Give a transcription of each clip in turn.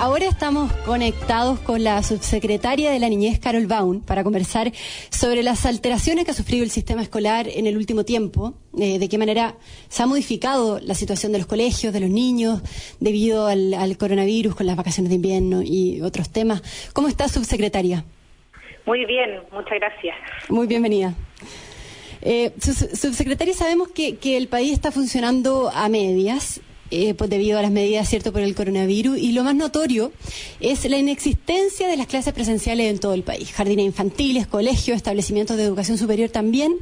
Ahora estamos conectados con la subsecretaria de la Niñez, Carol Baum, para conversar sobre las alteraciones que ha sufrido el sistema escolar en el último tiempo, eh, de qué manera se ha modificado la situación de los colegios, de los niños, debido al, coronavirus, con las vacaciones de invierno y otros temas. ¿Cómo está, subsecretaria? Muy bien, muchas gracias. Muy bienvenida. Eh, subsecretaria, sabemos que, que el país está funcionando a medias eh, pues debido a las medidas cierto por el coronavirus. Y lo más notorio es la inexistencia de las clases presenciales en todo el país. Jardines infantiles colegios establecimientos de educación superior también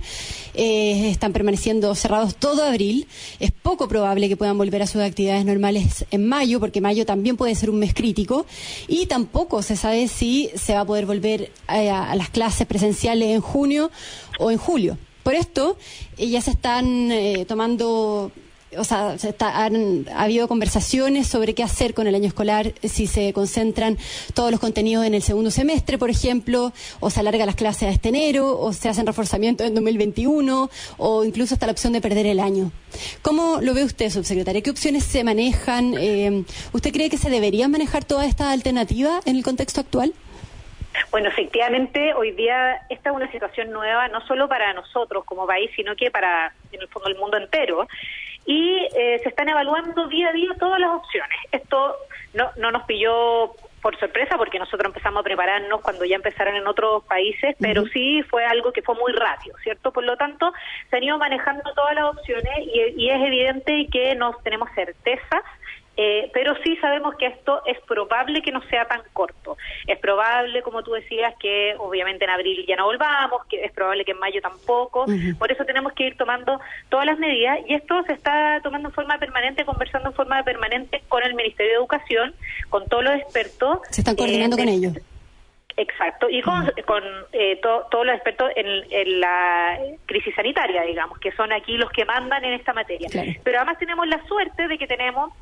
eh, están permaneciendo cerrados todo abril. Es poco probable que puedan volver a sus actividades normales en mayo porque mayo también puede ser un mes crítico. Y tampoco se sabe si se va a poder volver a, las clases presenciales en junio o en julio. Por esto ya se están eh, tomando o sea, han, ha habido conversaciones sobre qué hacer con el año escolar, si se concentran todos los contenidos en el segundo semestre, por ejemplo, o se alarga las clases a este enero, o se hacen reforzamientos en 2021, o incluso hasta la opción de perder el año. ¿Cómo lo ve usted, subsecretaria? ¿Qué opciones se manejan? Eh, ¿Usted cree que se deberían manejar todas estas alternativas en el contexto actual? Bueno, efectivamente, hoy día esta es una situación nueva, no solo para nosotros como país, sino que para, en el fondo, el mundo entero y eh, se están evaluando día a día todas las opciones. Esto no, no nos pilló por sorpresa porque nosotros empezamos a prepararnos cuando ya empezaron en otros países, pero sí fue algo que fue muy rápido, ¿cierto? Por lo tanto, se han ido manejando todas las opciones y, y es evidente que no tenemos certeza eh, pero sí sabemos que esto es probable que no sea tan corto. Es probable, como tú decías, que obviamente en abril ya no volvamos, que es probable que en mayo tampoco. Por eso tenemos que ir tomando todas las medidas y esto se está tomando en forma permanente, conversando en forma permanente con el Ministerio de Educación, con todos los expertos. Se están coordinando eh, con ellos. Exacto, y con, con eh, todos los expertos en, la crisis sanitaria, digamos, que son aquí los que mandan en esta materia. Pero además tenemos la suerte de que tenemos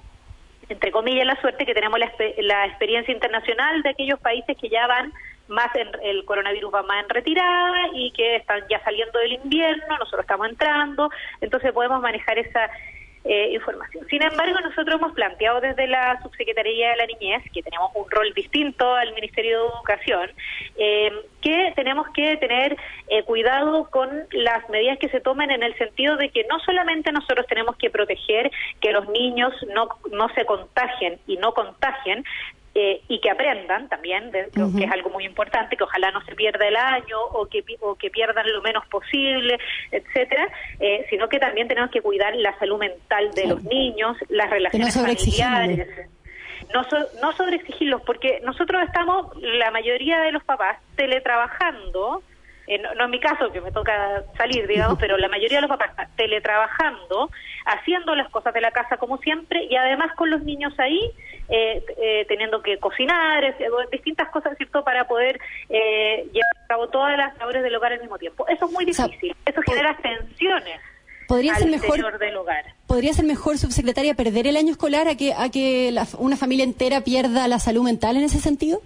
entre comillas, la suerte que tenemos la, la experiencia internacional de aquellos países que ya van más en, el coronavirus va más en retirada y que están ya saliendo del invierno, nosotros estamos entrando, entonces podemos manejar esa eh, información. Sin embargo, nosotros hemos planteado desde la Subsecretaría de la Niñez, que tenemos un rol distinto al Ministerio de Educación, eh, que tenemos que tener eh, cuidado con las medidas que se tomen en el sentido de que no solamente nosotros tenemos que proteger que los niños no, no se contagien y no contagien, eh, y que aprendan también, que es algo muy importante, que ojalá no se pierda el año o que, o que pierdan lo menos posible, etcétera, eh, sino que también tenemos que cuidar la salud mental de los niños, las relaciones familiares. No, no sobreexigirlos, porque nosotros estamos, la mayoría de los papás, teletrabajando, eh, no, en mi caso, que me toca salir, digamos, pero la mayoría de los papás teletrabajando, haciendo las cosas de la casa como siempre y además con los niños ahí, eh, eh, teniendo que cocinar, distintas cosas, ¿cierto?, para poder llevar a cabo todas las labores del hogar al mismo tiempo. Eso es muy difícil, eso genera tensiones. ¿Podría al ser mejor del hogar. ¿Podría ser mejor, subsecretaria, perder el año escolar a que, a que una familia entera pierda la salud mental en ese sentido?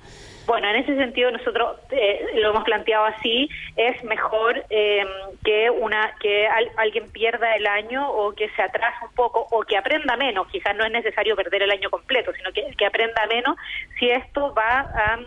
Bueno, en ese sentido nosotros eh, lo hemos planteado así, es mejor eh, que una que alguien pierda el año o que se atrase un poco o que aprenda menos, quizás no es necesario perder el año completo, sino que, que aprenda menos si esto va a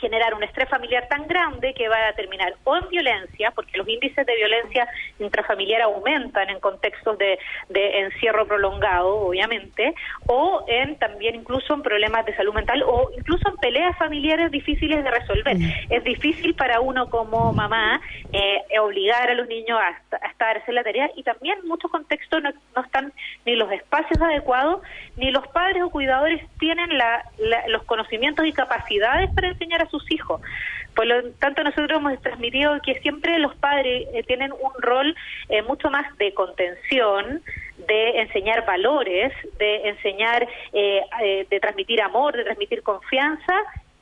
generar un estrés familiar tan grande que va a terminar o en violencia, porque los índices de violencia intrafamiliar aumentan en contextos de, encierro prolongado, obviamente, o en también incluso en problemas de salud mental o incluso en peleas familiares difíciles de resolver. Mm. Es difícil para uno como mamá eh, obligar a los niños a, estar en la tarea y también en muchos contextos no, están ni los espacios adecuados ni los padres o cuidadores tienen los conocimientos y capacidades para enseñar a sus hijos. Por lo tanto, nosotros hemos transmitido que siempre los padres eh, tienen un rol eh, mucho más de contención, de enseñar valores, de enseñar, eh, de transmitir amor, de transmitir confianza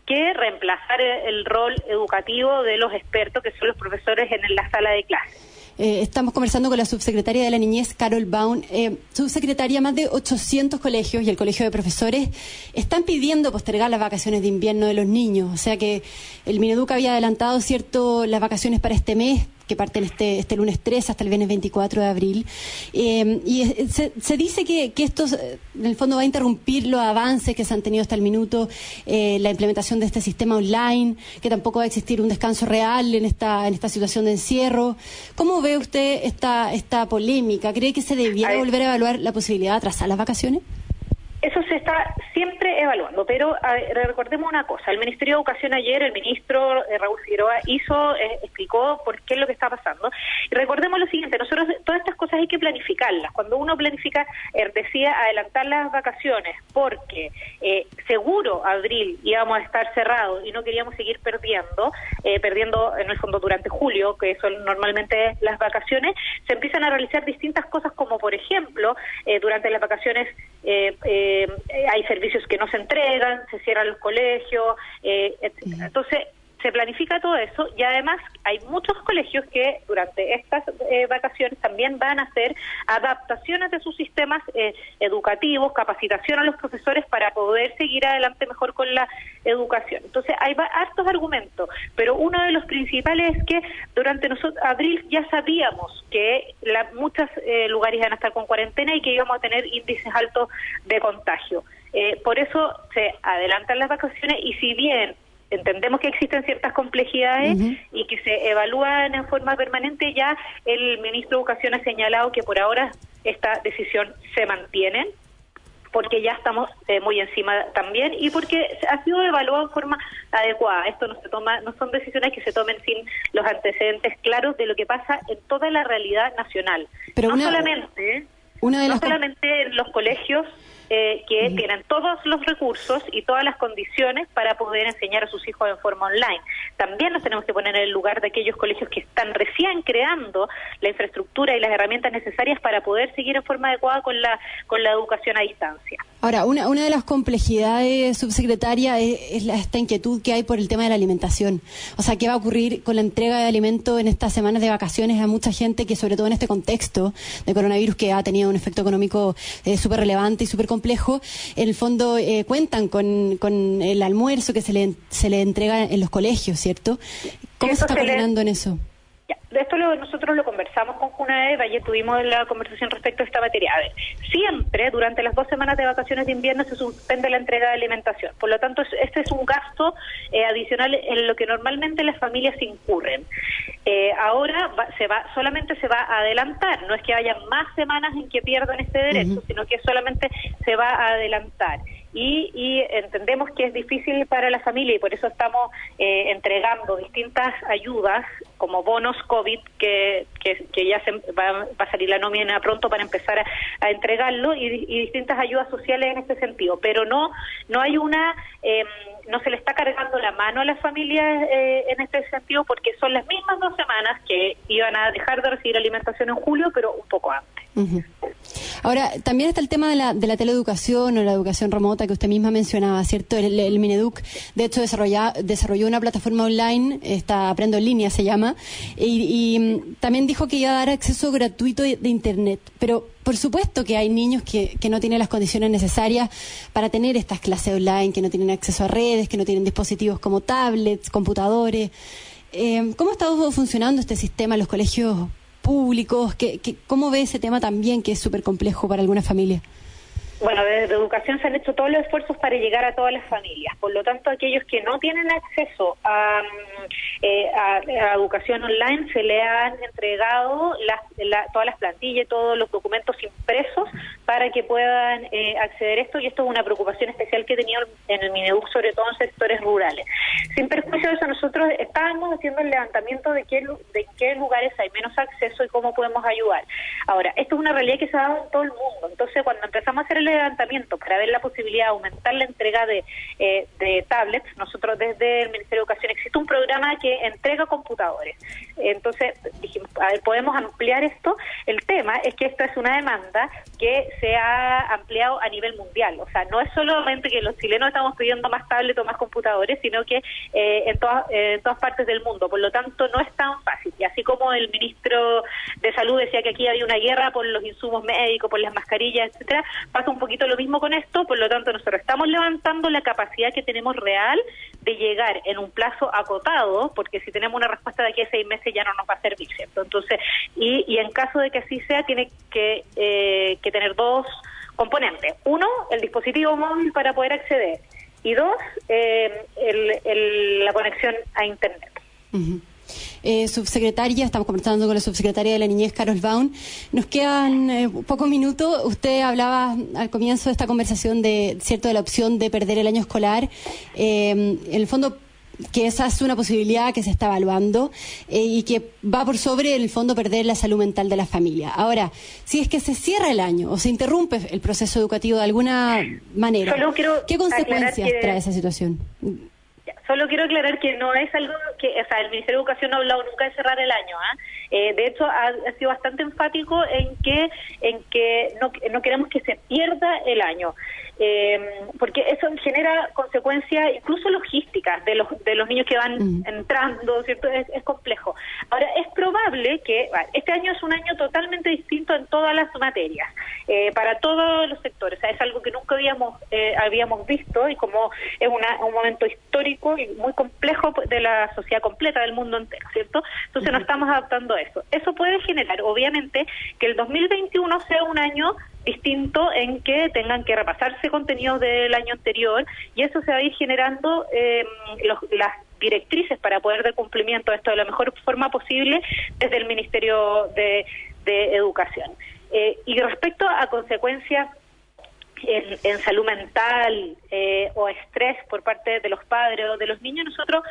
que reemplazar el rol educativo de los expertos que son los profesores en la sala de clase. Eh, estamos conversando con la subsecretaria de la Niñez, Carol Baum. Eh, subsecretaria, más de 800 colegios y el Colegio de Profesores están pidiendo postergar las vacaciones de invierno de los niños. O sea que el Mineduc había adelantado cierto las vacaciones para este mes que parten este, este lunes 3 hasta el viernes 24 de abril. Eh, y se, dice que, esto, eh, en el fondo, va a interrumpir los avances que se han tenido hasta el minuto, eh, la implementación de este sistema online, que tampoco va a existir un descanso real en esta, en esta situación de encierro. ¿Cómo ve usted esta, esta polémica? ¿Cree que se debiera volver a evaluar la posibilidad de atrasar las vacaciones? Eso se está siempre evaluando, pero recordemos una cosa, el Ministerio de Educación ayer, el ministro eh, Raúl Figueroa hizo, eh, explicó por qué es lo que está pasando. Y recordemos lo siguiente, nosotros todas estas cosas hay que planificarlas. Cuando uno planifica, eh, decía adelantar las vacaciones, porque seguro abril íbamos a estar cerrados y no queríamos seguir perdiendo, perdiendo en el fondo durante julio, que son normalmente las vacaciones, se empiezan a realizar distintas cosas como por ejemplo, durante las vacaciones eh, eh, hay servicios que no se entregan, se cierran los colegios, eh, entonces se planifica todo eso y además hay muchos colegios que durante estas eh, vacaciones también van a hacer adaptaciones de sus sistemas eh, educativos, capacitación a los profesores para poder seguir adelante mejor con la educación. Entonces hay hartos argumentos, pero uno de los principales es que durante nosotros, abril ya sabíamos que la, muchos eh, lugares iban a estar con cuarentena y que íbamos a tener índices altos de contagio. por eso se adelantan las vacaciones y si bien entendemos que existen ciertas complejidades y que se evalúan en forma permanente, ya el ministro de Educación ha señalado que por ahora esta decisión se mantiene porque ya estamos eh, muy encima también y porque ha sido evaluado en forma adecuada. Esto no se toma, no son decisiones que se tomen sin los antecedentes claros de lo que pasa en toda la realidad nacional. Pero no solamente, no solamente en los colegios eh, que tienen todos los recursos y todas las condiciones para poder enseñar a sus hijos en forma online. También nos tenemos que poner en el lugar de aquellos colegios que están recién creando la infraestructura y las herramientas necesarias para poder seguir en forma adecuada con la, con la educación a distancia. Ahora, una, una de las complejidades, subsecretaria, es, esta inquietud que hay por el tema de la alimentación. O sea, ¿qué va a ocurrir con la entrega de alimentos en estas semanas de vacaciones a mucha gente que, sobre todo en este contexto de coronavirus, que ha tenido un efecto económico eh, súper relevante y súper complejo, complejo, en el fondo eh, cuentan con, con, el almuerzo que se le, se le entrega en los colegios, ¿cierto? ¿Cómo se está coordinando en eso? de esto nosotros lo conversamos con Junaed, ayer tuvimos la conversación respecto a esta materia. A ver, siempre durante las dos semanas de vacaciones de invierno se suspende la entrega de alimentación. Por lo tanto, este es un gasto eh, adicional en lo que normalmente las familias incurren. Eh, ahora se va, solamente se va a adelantar, no es que haya más semanas en que pierdan este derecho, sino que solamente se va a adelantar y, entendemos que es difícil para la familia y por eso estamos eh, entregando distintas ayudas como bonos COVID que, que, ya se, va, a salir la nómina pronto para empezar a, entregarlo y, distintas ayudas sociales en este sentido. Pero no no hay una eh, no se le está cargando la mano a las familias eh, en este sentido porque son las mismas dos semanas que iban a dejar de recibir alimentación en julio pero un poco antes Ahora, también está el tema de la, de la teleeducación o la educación remota que usted misma mencionaba, ¿cierto? El, Mineduc, de hecho, desarrolló una plataforma online, está Aprendo en línea se llama, y, mm, también dijo que iba a dar acceso gratuito de, Internet. Pero por supuesto que hay niños que, que, no tienen las condiciones necesarias para tener estas clases online, que no tienen acceso a redes, que no tienen dispositivos como tablets, computadores. Eh, ¿Cómo está funcionando este sistema en los colegios públicos? ¿Qué, cómo ve ese tema también que es súper complejo para algunas familias? Bueno, desde educación se han hecho todos los esfuerzos para llegar a todas las familias. Por lo tanto, aquellos que no tienen acceso a, mm, eh, educación online se le han entregado todas las plantillas, todos los documentos impresos que puedan eh, acceder a esto. Y esto es una preocupación especial que he tenido en el Mineduc, sobre todo en sectores rurales. Sin perjuicio de eso, nosotros estábamos haciendo el levantamiento de qué, de qué lugares hay menos acceso y cómo podemos ayudar. Ahora, esto es una realidad que se ha dado en todo el mundo. Entonces, cuando empezamos a hacer el levantamiento para ver la posibilidad de aumentar la entrega de, eh, de tablets, nosotros desde el Ministerio de Educación existe un programa que entrega computadores. Entonces dijimos, a ver, podemos ampliar esto. El tema es que esta es una demanda que se ha ampliado a nivel mundial. O sea, no es solamente que los chilenos estamos pidiendo más tablets o más computadores, sino que eh, en, todas, en todas partes del mundo. Por lo tanto, no es tan fácil. Y así como el ministro de Salud decía que aquí había una guerra por los insumos médicos, por las mascarillas, etcétera, pasa un poquito lo mismo con esto. Por lo tanto, nosotros estamos levantando la capacidad que tenemos real de llegar en un plazo acotado, porque si tenemos una respuesta de aquí a seis meses ya no nos va a servir. Entonces, y, y en caso de que así sea, tiene que, eh, que tener dos componentes. Uno, el dispositivo móvil para poder acceder. Y dos, eh, el, la conexión a Internet. Eh, subsecretaria, estamos conversando con la subsecretaria de la Niñez, Carol Baum. Nos quedan eh, pocos minutos. Usted hablaba al comienzo de esta conversación de, cierto, de la opción de perder el año escolar. Eh, en el fondo, que esa es una posibilidad que se está evaluando eh, y que va por sobre, en el fondo, perder la salud mental de la familia. Ahora, si es que se cierra el año o se interrumpe el proceso educativo de alguna manera, ¿qué consecuencias trae esa situación? Solo quiero aclarar que no es algo que, o sea, el Ministerio de Educación no ha hablado nunca de cerrar el año. ¿ah? Eh, de hecho, ha, sido bastante enfático en que, en que no, no queremos que se pierda el año eh, porque eso genera consecuencias incluso logísticas de los de los niños que van mm. entrando, ¿cierto? Es, complejo. Ahora, es probable que este año es un año totalmente distinto en todas las materias, eh, para todos los sectores. O sea, es algo que nunca habíamos eh, habíamos visto y como es un momento histórico y muy complejo de la sociedad completa del mundo entero, ¿cierto? Entonces nos estamos adaptando a eso. Eso puede generar, obviamente, que el 2021 sea un año distinto en que tengan que repasarse contenidos del año anterior y eso se va a ir generando eh, las directrices para poder dar cumplimiento a esto de la mejor forma posible desde el Ministerio de, Educación. Eh, y respecto a consecuencias en, salud mental eh, o estrés por parte de los padres o de los niños, nosotros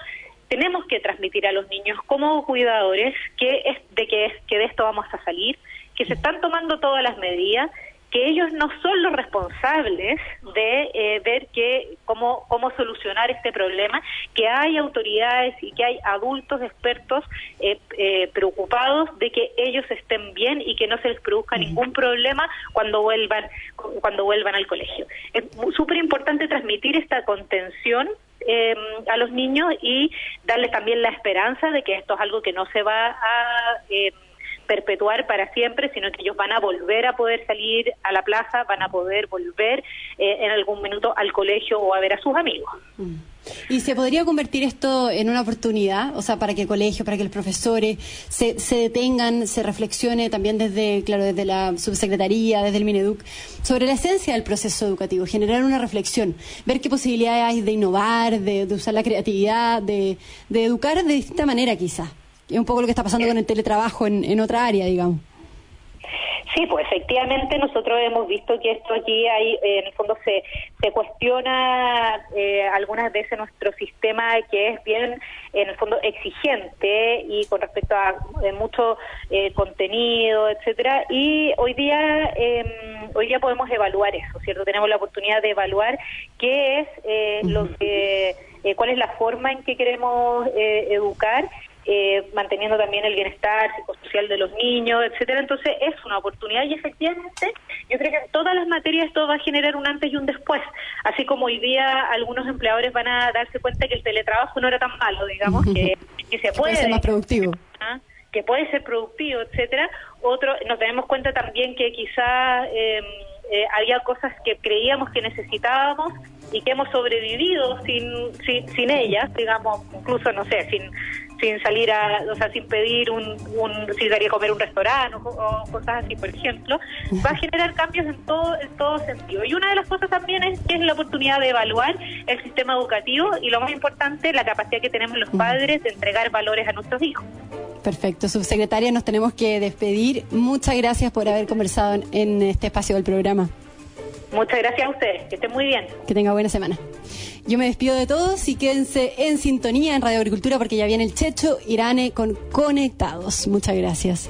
tenemos que transmitir a los niños como cuidadores que es de que es que de esto vamos a salir, que se están tomando todas las medidas que ellos no son los responsables de eh, ver que cómo cómo solucionar este problema, que hay autoridades y que hay adultos expertos eh, eh, preocupados de que ellos estén bien y que no se les produzca ningún problema cuando vuelvan cuando vuelvan al colegio. Es súper importante transmitir esta contención a los niños y darles también la esperanza de que esto es algo que no se va a perpetuar para siempre, sino que ellos van a volver a poder salir a la plaza, van a poder volver eh, en algún minuto al colegio o a ver a sus amigos. Mm. ¿Y se podría convertir esto en una oportunidad? O sea, para que el colegio, para que los profesores se, se detengan, se reflexione también desde, claro, desde la subsecretaría, desde el Mineduc, sobre la esencia del proceso educativo, generar una reflexión, ver qué posibilidades hay de innovar, de, usar la creatividad, de, de educar de distinta manera quizás es un poco lo que está pasando con el teletrabajo en, en otra área, digamos. Sí, pues efectivamente nosotros hemos visto que esto aquí hay, eh, en el fondo se, se cuestiona eh, algunas veces nuestro sistema que es bien, en el fondo, exigente y con respecto a eh, mucho contenido, etcétera. Y hoy día, em, hoy día podemos evaluar eso, ¿cierto? Tenemos la oportunidad de evaluar qué es lo que, cuál es la forma en que queremos educar eh, manteniendo también el bienestar psicosocial de los niños, etcétera. Entonces es una oportunidad y efectivamente yo creo que en todas las materias esto va a generar un antes y un después. Así como hoy día algunos empleadores van a darse cuenta que el teletrabajo no era tan malo, digamos, que, se puede, ser más productivo. ¿ah? que puede ser productivo, etcétera. Otro, nos tenemos cuenta también que quizá em, eh, había cosas que creíamos que necesitábamos y que hemos sobrevivido sin, sin, sin ellas, digamos, incluso, no sé, sin sin salir a, o sea, sin pedir un, un si daría a comer un restaurante o, cosas así, por ejemplo, va a generar cambios en todo, en todo sentido. Y una de las cosas también es que es la oportunidad de evaluar el sistema educativo y lo más importante, la capacidad que tenemos los padres de entregar valores a nuestros hijos. Perfecto, subsecretaria, nos tenemos que despedir. Muchas gracias por haber conversado en este espacio del programa. Muchas gracias a ustedes, que estén muy bien. Que tenga buena semana. Yo me despido de todos y quédense en sintonía en Radio Agricultura porque ya viene el Checho Irane con Conectados. Muchas gracias.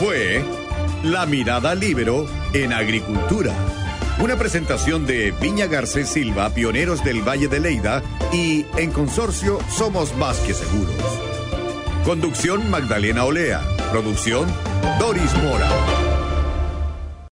Fue La Mirada Libero en agricultura. Una presentación de Viña Garcés Silva, pioneros del Valle de Leida y en consorcio Somos Más que Seguros. Conducción Magdalena Olea. Producción Doris Mora.